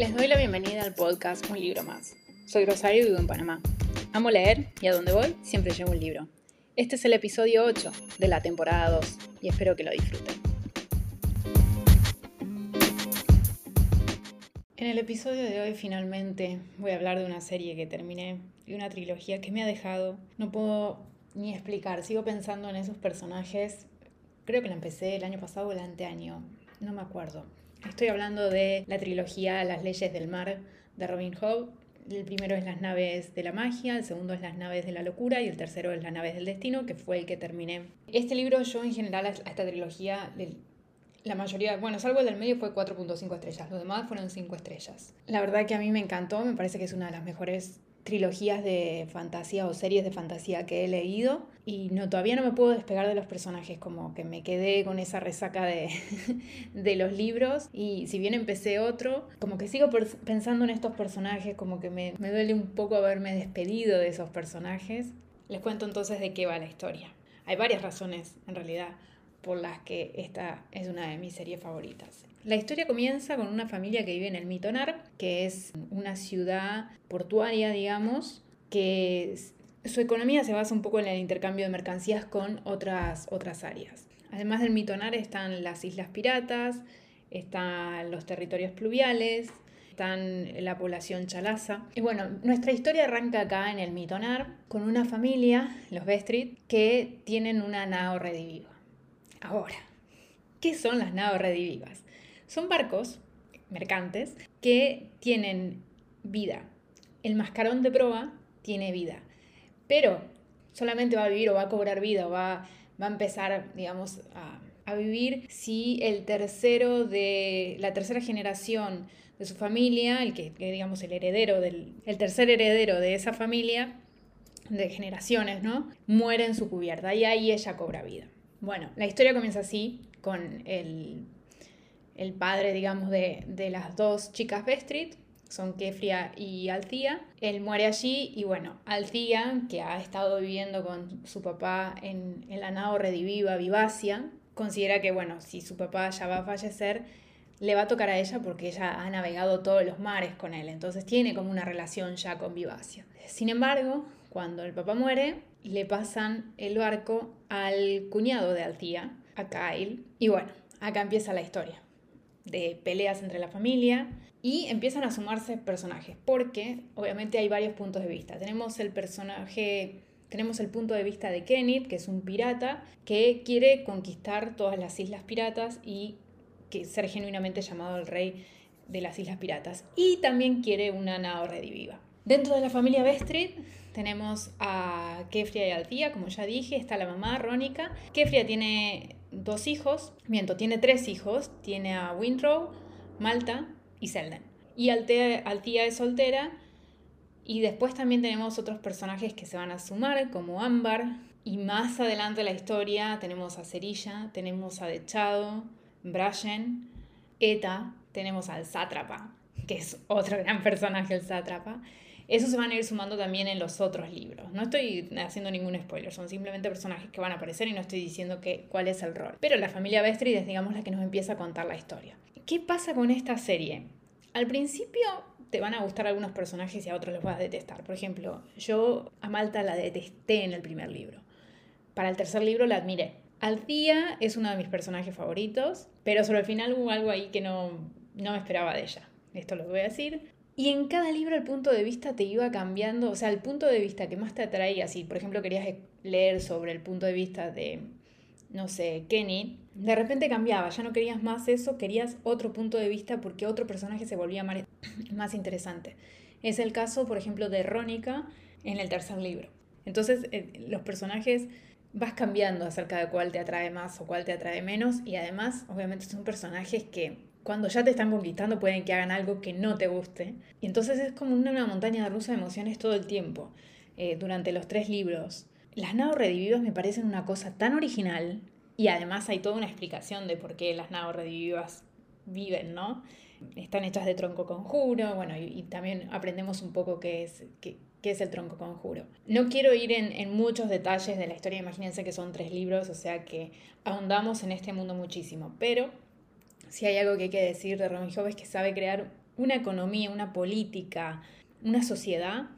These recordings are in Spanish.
Les doy la bienvenida al podcast Un libro más. Soy Rosario y vivo en Panamá. Amo leer y a donde voy siempre llevo un libro. Este es el episodio 8 de la temporada 2 y espero que lo disfruten. En el episodio de hoy finalmente voy a hablar de una serie que terminé y una trilogía que me ha dejado. No puedo ni explicar, sigo pensando en esos personajes. Creo que la empecé el año pasado o el anteaño, no me acuerdo. Estoy hablando de la trilogía Las leyes del mar de Robin Hood. El primero es Las naves de la magia, el segundo es Las naves de la locura y el tercero es Las naves del destino, que fue el que terminé. Este libro yo en general a esta trilogía la mayoría, bueno, salvo el del medio fue 4.5 estrellas, los demás fueron 5 estrellas. La verdad que a mí me encantó, me parece que es una de las mejores trilogías de fantasía o series de fantasía que he leído y no todavía no me puedo despegar de los personajes como que me quedé con esa resaca de, de los libros y si bien empecé otro como que sigo pensando en estos personajes como que me, me duele un poco haberme despedido de esos personajes. Les cuento entonces de qué va la historia. Hay varias razones en realidad por las que esta es una de mis series favoritas. La historia comienza con una familia que vive en el Mitonar, que es una ciudad portuaria, digamos, que su economía se basa un poco en el intercambio de mercancías con otras, otras áreas. Además del Mitonar están las islas piratas, están los territorios pluviales, están la población chalaza. Y bueno, nuestra historia arranca acá en el Mitonar con una familia, los Bestrit, que tienen una nao rediviva. Ahora, ¿qué son las naves redivivas? Son barcos mercantes que tienen vida. El mascarón de proa tiene vida, pero solamente va a vivir o va a cobrar vida o va, va a empezar, digamos, a, vivir si el tercero de la tercera generación de su familia, el que, digamos el heredero del el tercer heredero de esa familia de generaciones, ¿no? Muere en su cubierta y ahí ella cobra vida. Bueno, la historia comienza así, con el, padre, digamos, de, las dos chicas Bestrit, son Kefria y Althea. Él muere allí y bueno, Althea, que ha estado viviendo con su papá en, en la nao rediviva Vivacia, considera que bueno, si su papá ya va a fallecer, le va a tocar a ella porque ella ha navegado todos los mares con él, entonces tiene como una relación ya con Vivacia. Sin embargo, cuando el papá muere, le pasan el barco al cuñado de Althea, a Kyle. Y bueno, acá empieza la historia de peleas entre la familia y empiezan a sumarse personajes, porque obviamente hay varios puntos de vista. Tenemos el personaje, tenemos el punto de vista de Kenneth, que es un pirata que quiere conquistar todas las islas piratas y que ser genuinamente llamado el rey de las islas piratas. Y también quiere una nao rediviva. Dentro de la familia Bestrid tenemos a Kefria y Althea, como ya dije, está la mamá, Rónica. Kefria tiene dos hijos, miento, tiene tres hijos, tiene a Windrow, Malta y Selden. Y Althea es soltera y después también tenemos otros personajes que se van a sumar, como Ámbar. Y más adelante en la historia tenemos a Cerilla, tenemos a Dechado, Brashen, Eta, tenemos al Sátrapa, que es otro gran personaje, el Sátrapa. Eso se van a ir sumando también en los otros libros. No estoy haciendo ningún spoiler, son simplemente personajes que van a aparecer y no estoy diciendo que, cuál es el rol. Pero la familia Bestrid es, digamos, la que nos empieza a contar la historia. ¿Qué pasa con esta serie? Al principio te van a gustar algunos personajes y a otros los vas a detestar. Por ejemplo, yo a Malta la detesté en el primer libro. Para el tercer libro la admiré. Althea es uno de mis personajes favoritos, pero sobre el final hubo algo ahí que no, no me esperaba de ella. Esto lo voy a decir. Y en cada libro el punto de vista te iba cambiando, o sea, el punto de vista que más te atraía, si por ejemplo querías leer sobre el punto de vista de, no sé, Kenny, de repente cambiaba, ya no querías más eso, querías otro punto de vista porque otro personaje se volvía más interesante. Es el caso, por ejemplo, de Rónica en el tercer libro. Entonces, eh, los personajes vas cambiando acerca de cuál te atrae más o cuál te atrae menos y además, obviamente, son personajes que cuando ya te están conquistando pueden que hagan algo que no te guste. Y entonces es como una, montaña rusa de emociones todo el tiempo, eh, durante los tres libros. Las nao redivivas me parecen una cosa tan original y además hay toda una explicación de por qué las nao redivivas viven, ¿no? Están hechas de tronco conjuro, bueno, y, también aprendemos un poco qué es, qué, es el tronco conjuro. No quiero ir en, muchos detalles de la historia, imagínense que son tres libros, o sea que ahondamos en este mundo muchísimo, pero si hay algo que hay que decir de Robin Hood es que sabe crear una economía, una política, una sociedad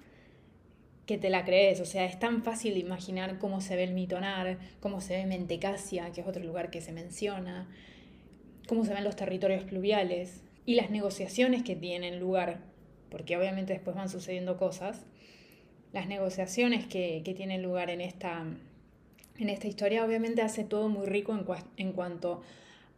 que te la crees. O sea, es tan fácil de imaginar cómo se ve el Mitonar, cómo se ve Mentecasia, que es otro lugar que se menciona, cómo se ven los territorios pluviales y las negociaciones que tienen lugar, porque obviamente después van sucediendo cosas. Las negociaciones que, que tienen lugar en esta, en esta historia obviamente hace todo muy rico en, en cuanto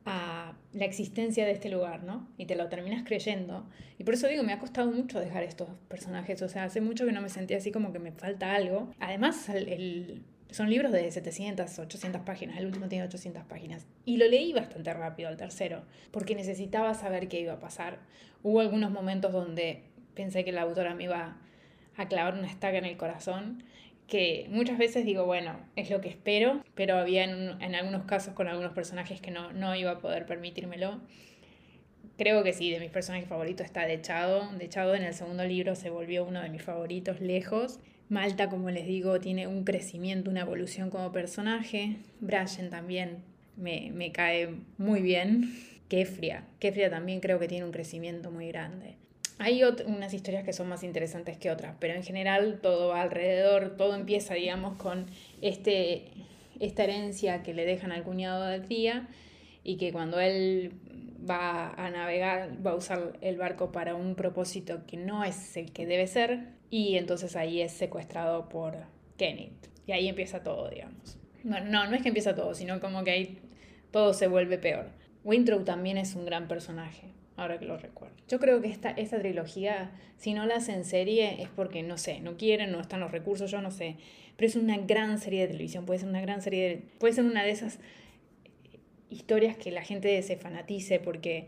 la existencia de este lugar, ¿no? Y te lo terminas creyendo. Y por eso digo, me ha costado mucho dejar estos personajes, o sea, hace mucho que no me sentía así como que me falta algo. Además, el, son libros de 700, 800 páginas, el último tiene 800 páginas. Y lo leí bastante rápido, el tercero, porque necesitaba saber qué iba a pasar. Hubo algunos momentos donde pensé que la autora me iba a clavar una estaca en el corazón que muchas veces digo, bueno, es lo que espero, pero había en, algunos casos con algunos personajes que no, no iba a poder permitírmelo. Creo que sí, de mis personajes favoritos está Dechado. Dechado en el segundo libro se volvió uno de mis favoritos lejos. Malta, como les digo, tiene un crecimiento, una evolución como personaje. Brian también me, me cae muy bien. Kefria. Kefria también creo que tiene un crecimiento muy grande. Hay unas historias que son más interesantes que otras, pero en general todo va alrededor, todo empieza, digamos, con este, esta herencia que le dejan al cuñado de tía y que cuando él va a navegar, va a usar el barco para un propósito que no es el que debe ser y entonces ahí es secuestrado por Kenneth. Y ahí empieza todo, digamos. Bueno, no, no es que empieza todo, sino como que ahí todo se vuelve peor. Wintrow también es un gran personaje ahora que lo recuerdo. Yo creo que esta, esta trilogía, si no la hacen serie, es porque, no sé, no quieren, no están los recursos, yo no sé. Pero es una gran serie de televisión, puede ser una gran serie de, puede ser una de esas historias que la gente se fanatice porque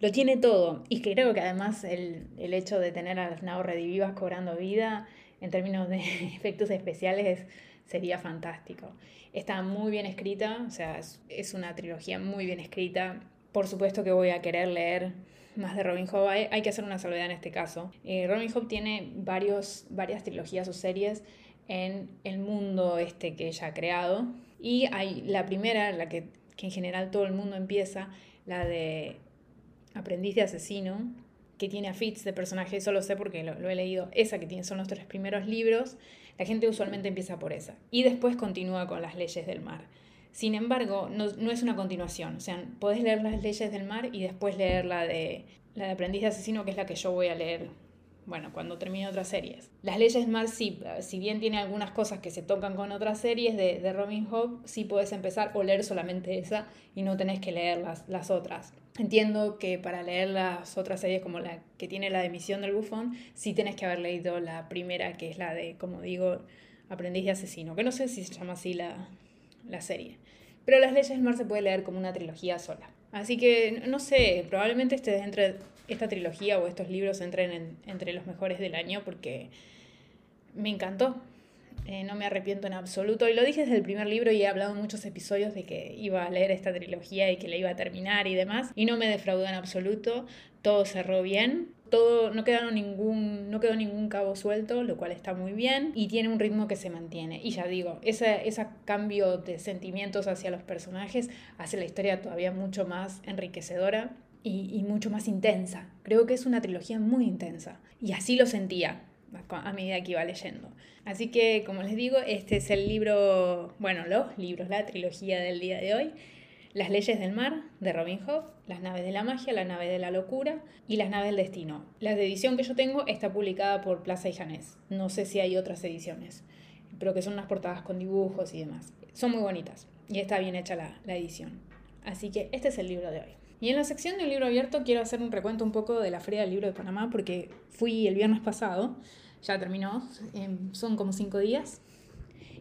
lo tiene todo. Y creo que además el, el hecho de tener a las naves redivivas cobrando vida en términos de efectos especiales sería fantástico. Está muy bien escrita, o sea, es, es una trilogía muy bien escrita por supuesto que voy a querer leer más de Robin Hood. Hay, que hacer una salvedad en este caso. Eh, Robin Hood tiene varios, varias trilogías o series en el mundo este que ella ha creado. Y hay la primera, la que, en general todo el mundo empieza, la de Aprendiz de Asesino, que tiene a Fitz de personaje, eso lo sé porque lo, lo, he leído, esa que tiene, son los tres primeros libros, la gente usualmente empieza por esa. Y después continúa con las leyes del mar. Sin embargo, no, es una continuación. O sea, podés leer las leyes del mar y después leer la de, la de aprendiz de asesino, que es la que yo voy a leer, bueno, cuando termine otras series. Las leyes del mar sí, si bien tiene algunas cosas que se tocan con otras series de, de Robin Hood, sí puedes empezar o leer solamente esa y no tenés que leer las, las otras. Entiendo que para leer las otras series como la que tiene la de Misión del Bufón, sí tenés que haber leído la primera, que es la de, como digo, Aprendiz de Asesino, que no sé si se llama así la, la serie. Pero Las leyes del mar se puede leer como una trilogía sola. Así que, no sé, probablemente este, entre esta trilogía o estos libros entren entre los mejores del año porque me encantó. Eh, no me arrepiento en absoluto. Y lo dije desde el primer libro y he hablado en muchos episodios de que iba a leer esta trilogía y que la iba a terminar y demás. Y no me defraudó en absoluto. Todo cerró bien todo, no, quedaron ningún, no quedó ningún cabo suelto, lo cual está muy bien, y tiene un ritmo que se mantiene. Y ya digo, ese, ese cambio de sentimientos hacia los personajes hace la historia todavía mucho más enriquecedora y, y mucho más intensa. Creo que es una trilogía muy intensa, y así lo sentía a medida que iba leyendo. Así que, como les digo, este es el libro, bueno, los libros, la trilogía del día de hoy. Las leyes del mar de Robin Hood, Las naves de la magia, La nave de la locura y Las naves del destino. La edición que yo tengo está publicada por Plaza y Janés. No sé si hay otras ediciones, pero que son unas portadas con dibujos y demás. Son muy bonitas y está bien hecha la, edición. Así que este es el libro de hoy. Y en la sección del libro abierto quiero hacer un recuento un poco de la Feria del Libro de Panamá porque fui el viernes pasado, ya terminó, em, son como cinco días,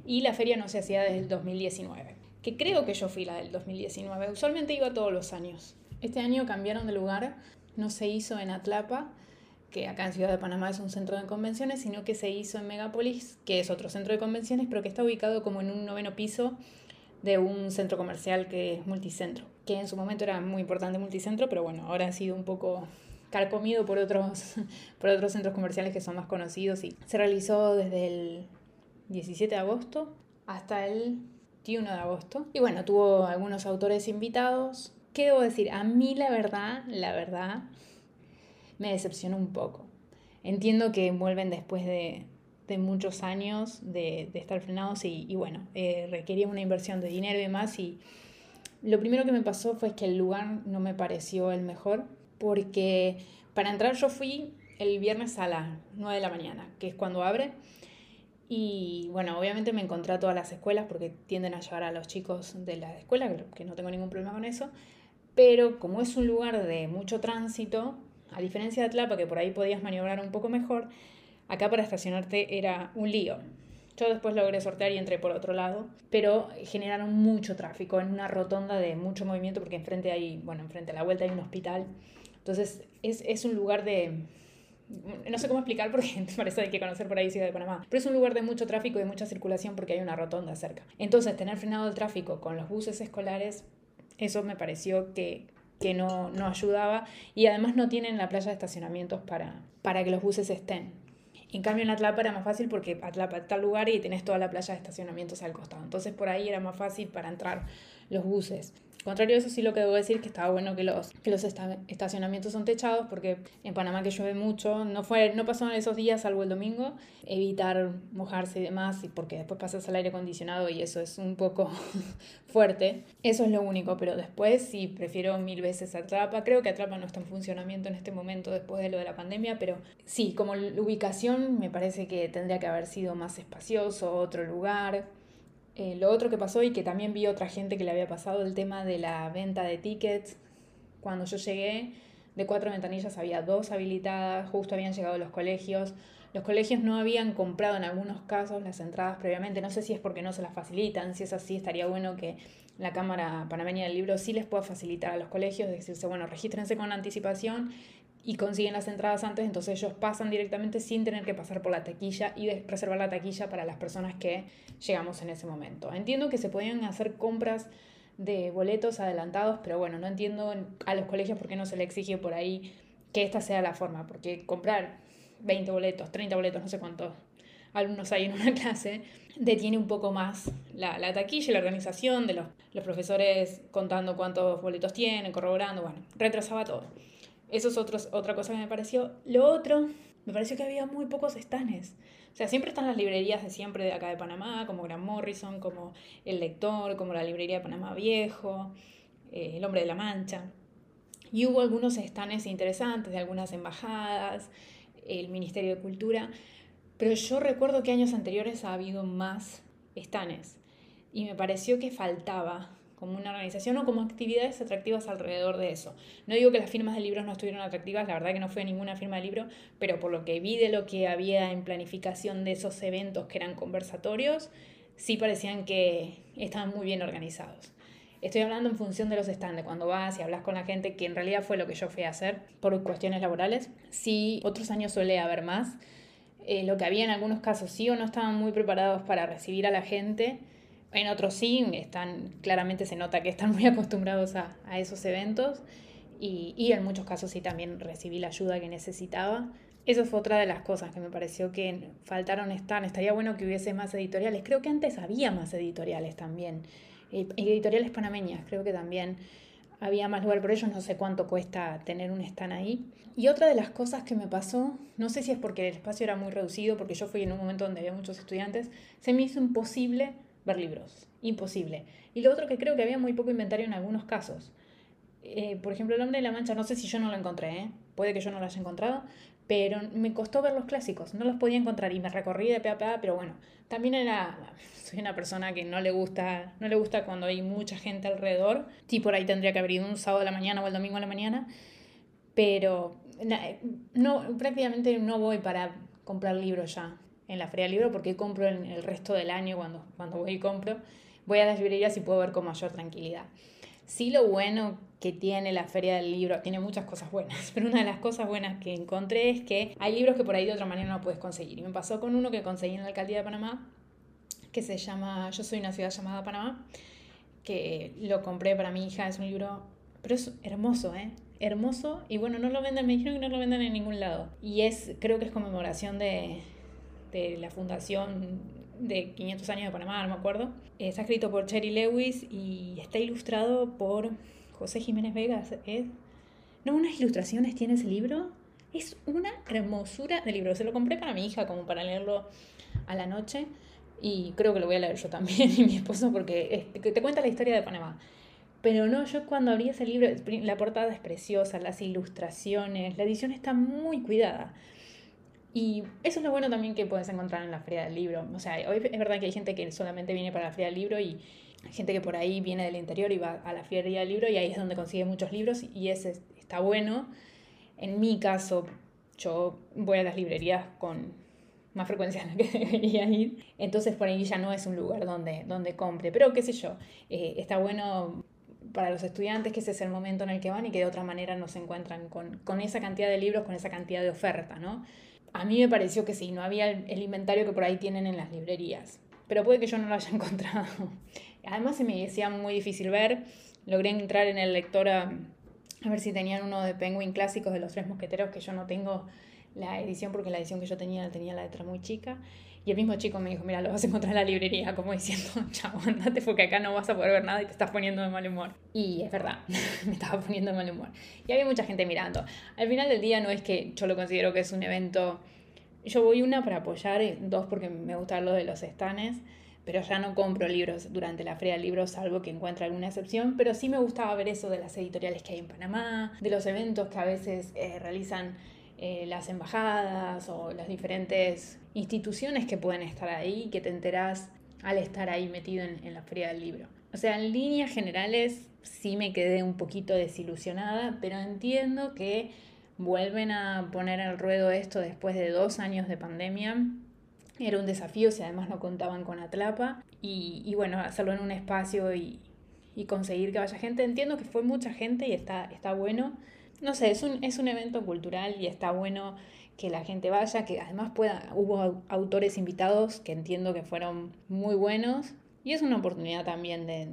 y la feria no se hacía desde el 2019 que creo que yo fui la del 2019. Usualmente iba todos los años. Este año cambiaron de lugar, no se hizo en Atlapa, que acá en Ciudad de Panamá es un centro de convenciones, sino que se hizo en Megapolis, que es otro centro de convenciones, pero que está ubicado como en un noveno piso de un centro comercial que es multicentro, que en su momento era muy importante multicentro, pero bueno, ahora ha sido un poco carcomido por otros, por otros centros comerciales que son más conocidos y se realizó desde el 17 de agosto hasta el 21 de agosto. Y bueno, tuvo algunos autores invitados. ¿Qué debo decir? A mí la verdad, la verdad, me decepcionó un poco. Entiendo que vuelven después de, muchos años de, estar frenados y, bueno, eh, requería una inversión de dinero y demás y lo primero que me pasó fue que el lugar no me pareció el mejor porque para entrar yo fui el viernes a las 9 de la mañana, que es cuando abre. Y bueno, obviamente me encontré a todas las escuelas porque tienden a llevar a los chicos de la escuela, que no tengo ningún problema con eso. Pero como es un lugar de mucho tránsito, a diferencia de Atlapa, que por ahí podías maniobrar un poco mejor, acá para estacionarte era un lío. Yo después logré sortear y entré por otro lado, pero generaron mucho tráfico en una rotonda de mucho movimiento porque enfrente hay, bueno, enfrente a la vuelta hay un hospital. Entonces es, es un lugar de, no sé cómo explicar porque parece que hay que conocer por ahí Ciudad de Panamá, pero es un lugar de mucho tráfico y de mucha circulación porque hay una rotonda cerca. Entonces, tener frenado el tráfico con los buses escolares, eso me pareció que, que no, no ayudaba y además no tienen la playa de estacionamientos para, para que los buses estén. En cambio, en Atlapa era más fácil porque Atlapa está tal lugar y tenés toda la playa de estacionamientos al costado. Entonces, por ahí era más fácil para entrar los buses. Contrario a eso, sí lo que debo decir es que estaba bueno que los, que los estacionamientos son techados, porque en Panamá que llueve mucho, no, fue, no pasó esos días, salvo el domingo, evitar mojarse y demás, porque después pasas al aire acondicionado y eso es un poco fuerte. Eso es lo único, pero después sí prefiero mil veces Atrapa. Creo que Atrapa no está en funcionamiento en este momento después de lo de la pandemia, pero sí, como la ubicación me parece que tendría que haber sido más espacioso, otro lugar. Eh, lo otro que pasó y que también vi otra gente que le había pasado, el tema de la venta de tickets. Cuando yo llegué, de cuatro ventanillas había dos habilitadas, justo habían llegado los colegios. Los colegios no habían comprado en algunos casos las entradas previamente. No sé si es porque no se las facilitan. Si es así, estaría bueno que la Cámara Panameña del Libro sí les pueda facilitar a los colegios, decirse, bueno, regístrense con anticipación y consiguen las entradas antes, entonces ellos pasan directamente sin tener que pasar por la taquilla y reservar la taquilla para las personas que llegamos en ese momento. Entiendo que se podían hacer compras de boletos adelantados, pero bueno, no entiendo a los colegios por qué no se le exige por ahí que esta sea la forma, porque comprar 20 boletos, 30 boletos, no sé cuántos alumnos hay en una clase, detiene un poco más la, la taquilla y la organización de los, los profesores contando cuántos boletos tienen, corroborando, bueno, retrasaba todo. Eso es otra cosa que me pareció. Lo otro, me pareció que había muy pocos estanes. O sea, siempre están las librerías de siempre de acá de Panamá, como Gran Morrison, como El Lector, como la librería de Panamá Viejo, eh, El Hombre de la Mancha. Y hubo algunos estanes interesantes de algunas embajadas, el Ministerio de Cultura, pero yo recuerdo que años anteriores ha habido más estanes y me pareció que faltaba como una organización o como actividades atractivas alrededor de eso. No digo que las firmas de libros no estuvieron atractivas, la verdad que no fue ninguna firma de libro, pero por lo que vi de lo que había en planificación de esos eventos que eran conversatorios, sí parecían que estaban muy bien organizados. Estoy hablando en función de los stands, cuando vas y hablas con la gente, que en realidad fue lo que yo fui a hacer por cuestiones laborales. Sí, otros años suele haber más. Eh, lo que había en algunos casos sí o no estaban muy preparados para recibir a la gente en otros sí, están, claramente se nota que están muy acostumbrados a, a esos eventos y, y, en muchos casos sí también recibí la ayuda que necesitaba. Eso fue otra de las cosas que me pareció que faltaron estar. Estaría bueno que hubiese más editoriales. Creo que antes había más editoriales también. Eh, editoriales panameñas, creo que también había más lugar por ellos. No sé cuánto cuesta tener un stand ahí. Y otra de las cosas que me pasó, no sé si es porque el espacio era muy reducido, porque yo fui en un momento donde había muchos estudiantes, se me hizo imposible ver libros. Imposible. Y lo otro que creo que había muy poco inventario en algunos casos. Eh, por ejemplo, El hombre de la mancha, no sé si yo no lo encontré, ¿eh? puede que yo no lo haya encontrado, pero me costó ver los clásicos, no los podía encontrar y me recorrí de pe a pe, pero bueno, también era, soy una persona que no le gusta, no le gusta cuando hay mucha gente alrededor, sí por ahí tendría que haber ido un sábado a la mañana o el domingo a la mañana, pero no, prácticamente no voy para comprar libros ya, en la Feria del Libro porque compro en el resto del año cuando, cuando voy y compro. Voy a las librerías y puedo ver con mayor tranquilidad. Sí lo bueno que tiene la Feria del Libro, tiene muchas cosas buenas, pero una de las cosas buenas que encontré es que hay libros que por ahí de otra manera no puedes conseguir. Y me pasó con uno que conseguí en la Alcaldía de Panamá, que se llama Yo soy una ciudad llamada Panamá, que lo compré para mi hija, es un libro, pero es hermoso, ¿eh? Hermoso, y bueno, no lo venden, me dijeron que no lo venden en ningún lado. Y es, creo que es conmemoración de, de la fundación de 500 años de Panamá, no me acuerdo. Está escrito por Cherry Lewis y está ilustrado por José Jiménez Vegas. ¿es? No, unas ilustraciones tiene ese libro Es una hermosura de libro. Se lo compré para mi hija como para leerlo a la noche y creo que lo voy a leer yo también y mi esposo porque te cuenta la historia de Panamá. Pero no, yo cuando abrí ese libro, la portada es preciosa, las ilustraciones, la edición está muy cuidada. Y eso es lo bueno también que puedes encontrar en la Feria del Libro. O sea, hoy es verdad que hay gente que solamente viene para la Feria del Libro y hay gente que por ahí viene del interior y va a la Feria del Libro y ahí es donde consigue muchos libros y ese está bueno. En mi caso, yo voy a las librerías con más frecuencia de la que debería ir. Entonces por ahí ya no es un lugar donde, donde compre. Pero qué sé yo, eh, está bueno para los estudiantes que ese es el momento en el que van y que de otra manera no se encuentran con, con esa cantidad de libros, con esa cantidad de oferta, ¿no? A mí me pareció que sí, no había el, inventario que por ahí tienen en las librerías, pero puede que yo no lo haya encontrado. Además se me decía muy difícil ver, logré entrar en el lector a, a ver si tenían uno de Penguin clásicos de los tres mosqueteros, que yo no tengo la edición porque la edición que yo tenía tenía la letra muy chica. Y el mismo chico me dijo, mira, lo vas a encontrar en la librería, como diciendo, chao, andate porque acá no vas a poder ver nada y te estás poniendo de mal humor. Y es verdad, me estaba poniendo de mal humor. Y había mucha gente mirando. Al final del día no es que yo lo considero que es un evento... Yo voy una para apoyar, dos porque me gusta lo de los estanes, pero ya no compro libros durante la feria de libros, salvo que encuentre alguna excepción, pero sí me gustaba ver eso de las editoriales que hay en Panamá, de los eventos que a veces eh, realizan eh, las embajadas o las diferentes instituciones que pueden estar ahí que te enterás al estar ahí metido en, la feria del libro. O sea, en líneas generales sí me quedé un poquito desilusionada, pero entiendo que vuelven a poner al ruedo esto después de dos años de pandemia. Era un desafío si además no contaban con Atlapa. Y, y bueno, hacerlo en un espacio y, y, conseguir que vaya gente. Entiendo que fue mucha gente y está, está bueno no sé, es un, es un evento cultural y está bueno que la gente vaya, que además pueda, hubo autores invitados que entiendo que fueron muy buenos y es una oportunidad también de,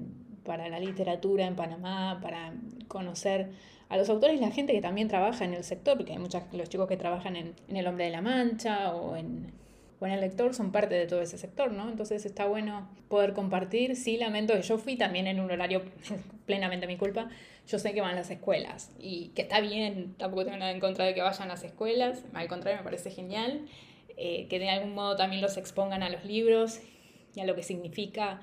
para la literatura en Panamá, para conocer a los autores y la gente que también trabaja en el sector, porque hay muchos los chicos que trabajan en, en El Hombre de la Mancha o en bueno, el lector son parte de todo ese sector, ¿no? Entonces está bueno poder compartir. Sí, lamento que yo fui también en un horario plenamente mi culpa. Yo sé que van las escuelas y que está bien, tampoco tengo nada en contra de que vayan las escuelas, al contrario, me parece genial. Eh, que de algún modo también los expongan a los libros y a lo que significa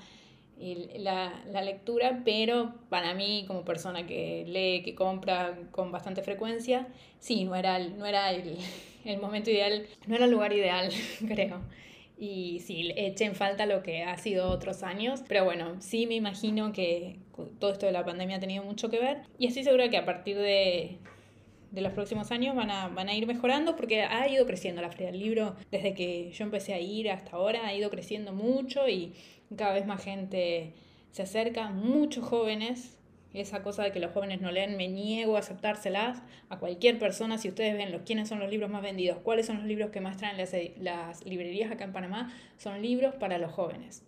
la, la, lectura, pero para mí, como persona que lee, que compra con bastante frecuencia, sí, no era, no era el, el momento ideal, no era el lugar ideal, creo. Y sí, eché en falta lo que ha sido otros años, pero bueno, sí me imagino que todo esto de la pandemia ha tenido mucho que ver y estoy segura que a partir de, de los próximos años van a, van a ir mejorando porque ha ido creciendo la Feria del Libro desde que yo empecé a ir hasta ahora, ha ido creciendo mucho y cada vez más gente se acerca, muchos jóvenes esa cosa de que los jóvenes no leen, me niego a aceptárselas a cualquier persona. Si ustedes ven los, quiénes son los libros más vendidos, cuáles son los libros que más traen las, librerías acá en Panamá, son libros para los jóvenes.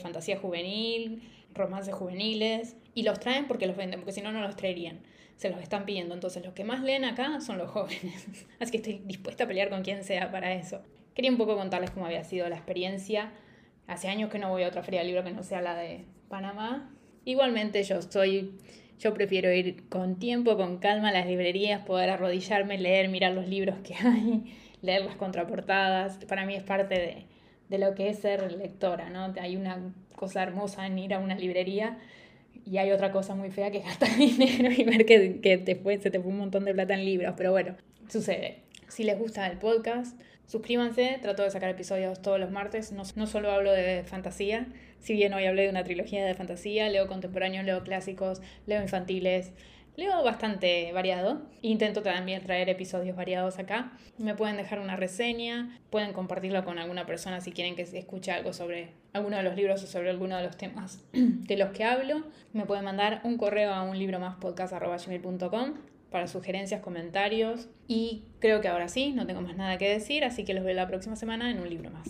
fantasía juvenil, romances juveniles, y los traen porque los venden, porque si no, no los traerían. Se los están pidiendo. Entonces, los que más leen acá son los jóvenes. Así que estoy dispuesta a pelear con quien sea para eso. Quería un poco contarles cómo había sido la experiencia. Hace años que no voy a otra feria de libro que no sea la de Panamá Igualmente yo soy, yo prefiero ir con tiempo, con calma a las librerías, poder arrodillarme, leer, mirar los libros que hay, leer las contraportadas. Para mí es parte de, de lo que es ser lectora, ¿no? Hay una cosa hermosa en ir a una librería y hay otra cosa muy fea que es gastar dinero y ver que, que después se te fue un montón de plata en libros. Pero bueno, sucede. Si les gusta el podcast, suscríbanse. Trato de sacar episodios todos los martes. No, no solo hablo de fantasía, si bien hoy hablé de una trilogía de fantasía, leo contemporáneos, leo clásicos, leo infantiles, leo bastante variado. Intento también traer episodios variados acá. Me pueden dejar una reseña, pueden compartirlo con alguna persona si quieren que escuche algo sobre alguno de los libros o sobre alguno de los temas de los que hablo. Me pueden mandar un correo a un libro más podcast.gmail.com para sugerencias, comentarios. Y creo que ahora sí, no tengo más nada que decir, así que los veo la próxima semana en un libro más.